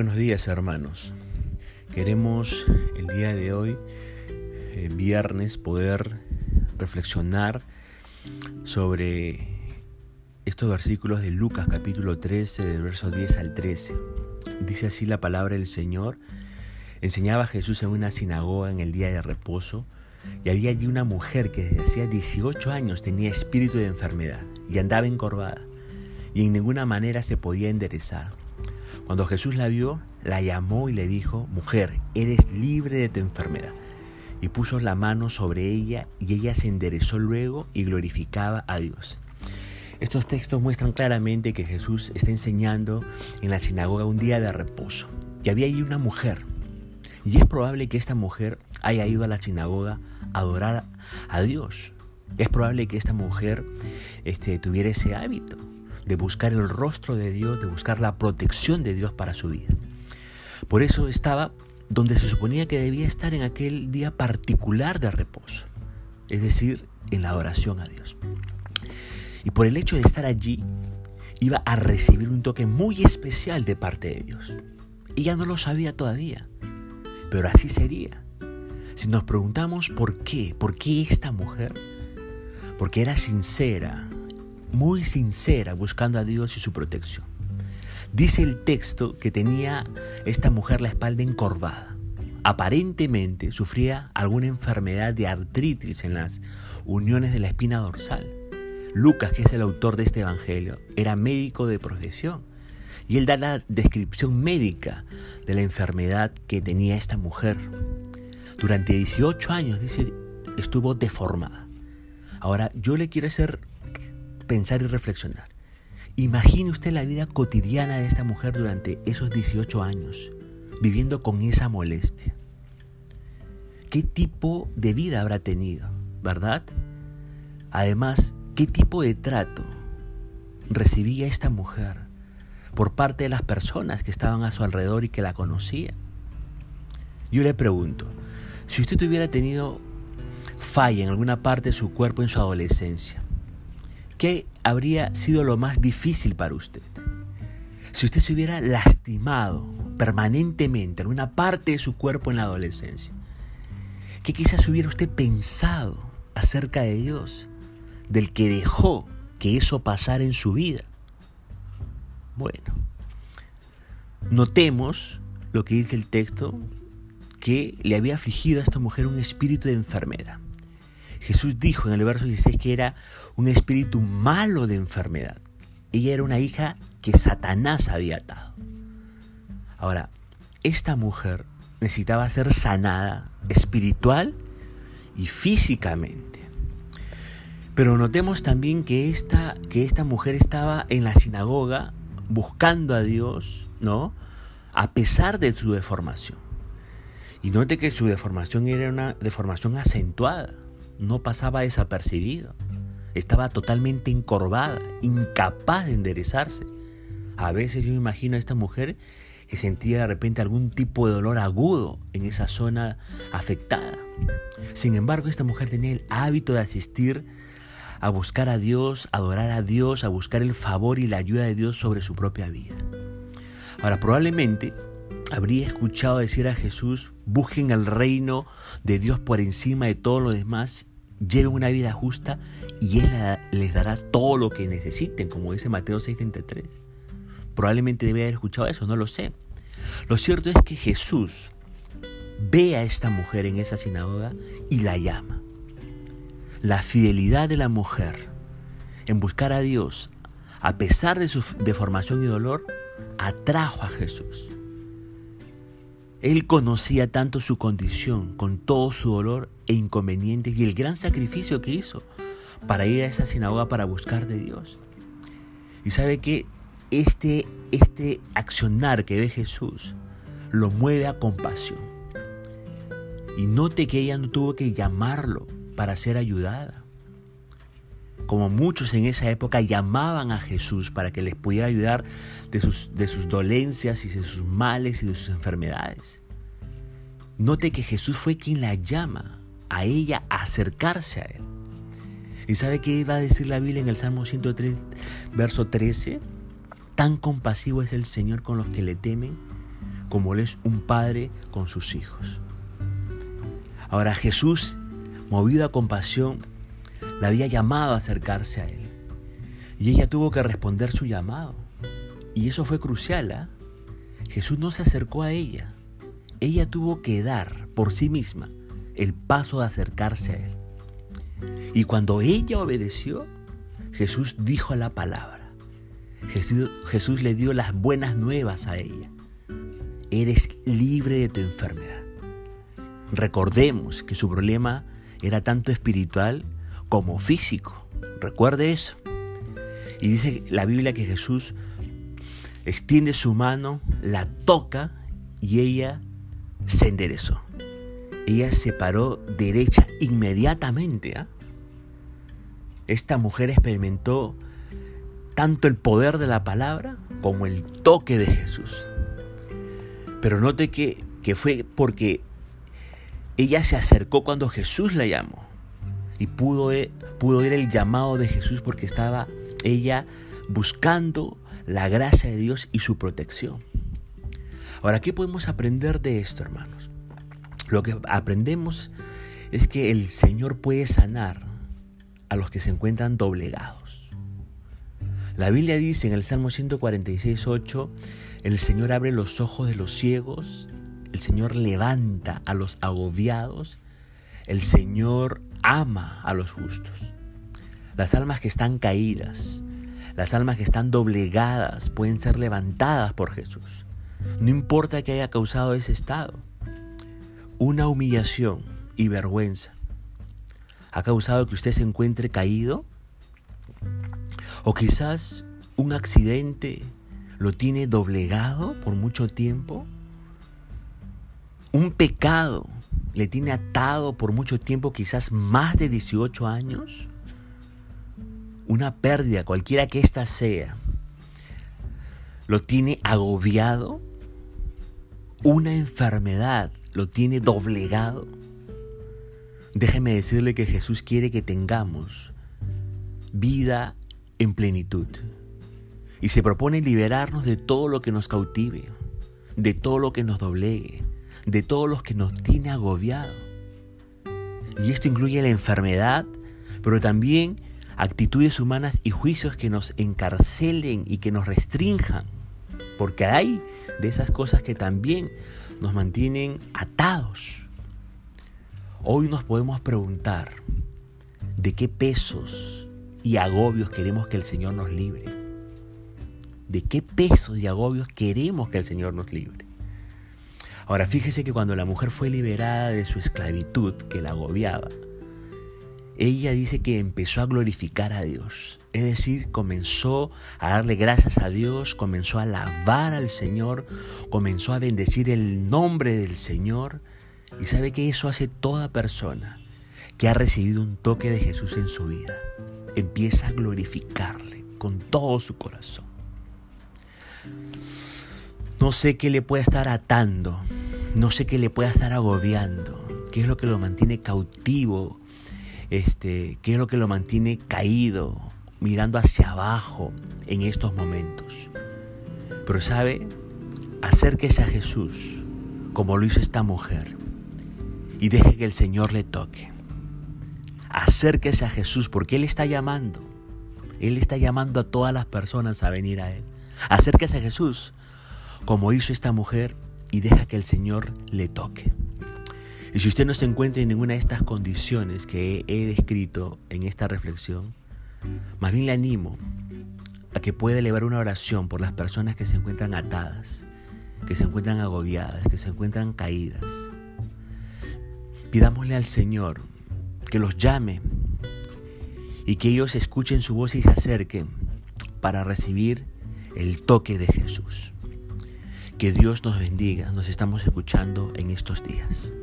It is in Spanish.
buenos días hermanos. Queremos el día de hoy, eh, viernes, poder reflexionar sobre estos versículos de Lucas capítulo 13, del verso 10 al 13. Dice así la palabra del Señor. Enseñaba Jesús en una sinagoga en el día de reposo y había allí una mujer que desde hacía 18 años tenía espíritu de enfermedad y andaba encorvada y en ninguna manera se podía enderezar. Cuando Jesús la vio, la llamó y le dijo, Mujer, eres libre de tu enfermedad. Y puso la mano sobre ella y ella se enderezó luego y glorificaba a Dios. Estos textos muestran claramente que Jesús está enseñando en la sinagoga un día de reposo. Y había allí una mujer. Y es probable que esta mujer haya ido a la sinagoga a adorar a Dios. Es probable que esta mujer este, tuviera ese hábito de buscar el rostro de Dios, de buscar la protección de Dios para su vida. Por eso estaba donde se suponía que debía estar en aquel día particular de reposo, es decir, en la adoración a Dios. Y por el hecho de estar allí, iba a recibir un toque muy especial de parte de Dios. Ella no lo sabía todavía, pero así sería. Si nos preguntamos por qué, por qué esta mujer, porque era sincera, muy sincera buscando a Dios y su protección. Dice el texto que tenía esta mujer la espalda encorvada. Aparentemente sufría alguna enfermedad de artritis en las uniones de la espina dorsal. Lucas, que es el autor de este evangelio, era médico de profesión y él da la descripción médica de la enfermedad que tenía esta mujer. Durante 18 años, dice, estuvo deformada. Ahora, yo le quiero hacer pensar y reflexionar. Imagine usted la vida cotidiana de esta mujer durante esos 18 años, viviendo con esa molestia. ¿Qué tipo de vida habrá tenido, verdad? Además, ¿qué tipo de trato recibía esta mujer por parte de las personas que estaban a su alrededor y que la conocían? Yo le pregunto, si usted hubiera tenido falla en alguna parte de su cuerpo en su adolescencia, ¿Qué habría sido lo más difícil para usted? Si usted se hubiera lastimado permanentemente en una parte de su cuerpo en la adolescencia, ¿qué quizás hubiera usted pensado acerca de Dios, del que dejó que eso pasara en su vida? Bueno, notemos lo que dice el texto, que le había afligido a esta mujer un espíritu de enfermedad. Jesús dijo en el verso 16 que era un espíritu malo de enfermedad. Ella era una hija que Satanás había atado. Ahora, esta mujer necesitaba ser sanada espiritual y físicamente. Pero notemos también que esta, que esta mujer estaba en la sinagoga buscando a Dios, ¿no? A pesar de su deformación. Y note que su deformación era una deformación acentuada no pasaba desapercibido. Estaba totalmente encorvada, incapaz de enderezarse. A veces yo me imagino a esta mujer que sentía de repente algún tipo de dolor agudo en esa zona afectada. Sin embargo, esta mujer tenía el hábito de asistir a buscar a Dios, a adorar a Dios, a buscar el favor y la ayuda de Dios sobre su propia vida. Ahora, probablemente habría escuchado decir a Jesús, busquen el reino de Dios por encima de todo lo demás lleven una vida justa y Él les dará todo lo que necesiten, como dice Mateo 6:33. Probablemente debe haber escuchado eso, no lo sé. Lo cierto es que Jesús ve a esta mujer en esa sinagoga y la llama. La fidelidad de la mujer en buscar a Dios, a pesar de su deformación y dolor, atrajo a Jesús. Él conocía tanto su condición, con todo su dolor e inconvenientes y el gran sacrificio que hizo para ir a esa sinagoga para buscar de Dios. Y sabe que este, este accionar que ve Jesús lo mueve a compasión. Y note que ella no tuvo que llamarlo para ser ayudada. Como muchos en esa época llamaban a Jesús para que les pudiera ayudar de sus, de sus dolencias y de sus males y de sus enfermedades. Note que Jesús fue quien la llama a ella a acercarse a Él. ¿Y sabe qué iba a decir la Biblia en el Salmo 103, verso 13? Tan compasivo es el Señor con los que le temen, como lo es un padre con sus hijos. Ahora Jesús, movido a compasión, la había llamado a acercarse a él. Y ella tuvo que responder su llamado. Y eso fue crucial. ¿ah? Jesús no se acercó a ella. Ella tuvo que dar por sí misma el paso de acercarse a él. Y cuando ella obedeció, Jesús dijo la palabra. Jesús, Jesús le dio las buenas nuevas a ella. Eres libre de tu enfermedad. Recordemos que su problema era tanto espiritual como físico. Recuerde eso. Y dice la Biblia que Jesús extiende su mano, la toca y ella se enderezó. Ella se paró derecha inmediatamente. ¿ah? Esta mujer experimentó tanto el poder de la palabra como el toque de Jesús. Pero note que, que fue porque ella se acercó cuando Jesús la llamó y pudo, pudo oír el llamado de Jesús porque estaba ella buscando la gracia de Dios y su protección. Ahora, ¿qué podemos aprender de esto, hermanos? Lo que aprendemos es que el Señor puede sanar a los que se encuentran doblegados. La Biblia dice en el Salmo 146, 8, el Señor abre los ojos de los ciegos, el Señor levanta a los agobiados, el Señor ama a los justos. Las almas que están caídas, las almas que están doblegadas pueden ser levantadas por Jesús. No importa que haya causado ese estado. Una humillación y vergüenza ha causado que usted se encuentre caído. O quizás un accidente lo tiene doblegado por mucho tiempo. Un pecado le tiene atado por mucho tiempo, quizás más de 18 años, una pérdida, cualquiera que ésta sea, lo tiene agobiado, una enfermedad lo tiene doblegado. Déjeme decirle que Jesús quiere que tengamos vida en plenitud y se propone liberarnos de todo lo que nos cautive, de todo lo que nos doblegue, de todos los que nos tiene agobiado. Y esto incluye la enfermedad, pero también actitudes humanas y juicios que nos encarcelen y que nos restrinjan. Porque hay de esas cosas que también nos mantienen atados. Hoy nos podemos preguntar de qué pesos y agobios queremos que el Señor nos libre. ¿De qué pesos y agobios queremos que el Señor nos libre? Ahora fíjese que cuando la mujer fue liberada de su esclavitud que la agobiaba, ella dice que empezó a glorificar a Dios. Es decir, comenzó a darle gracias a Dios, comenzó a alabar al Señor, comenzó a bendecir el nombre del Señor. Y sabe que eso hace toda persona que ha recibido un toque de Jesús en su vida. Empieza a glorificarle con todo su corazón. No sé qué le puede estar atando, no sé qué le pueda estar agobiando, qué es lo que lo mantiene cautivo, este, qué es lo que lo mantiene caído, mirando hacia abajo en estos momentos. Pero sabe, acérquese a Jesús como lo hizo esta mujer y deje que el Señor le toque. Acérquese a Jesús porque Él está llamando. Él está llamando a todas las personas a venir a Él. Acérquese a Jesús como hizo esta mujer y deja que el Señor le toque. Y si usted no se encuentra en ninguna de estas condiciones que he descrito en esta reflexión, más bien le animo a que pueda elevar una oración por las personas que se encuentran atadas, que se encuentran agobiadas, que se encuentran caídas. Pidámosle al Señor que los llame y que ellos escuchen su voz y se acerquen para recibir el toque de Jesús. Que Dios nos bendiga, nos estamos escuchando en estos días.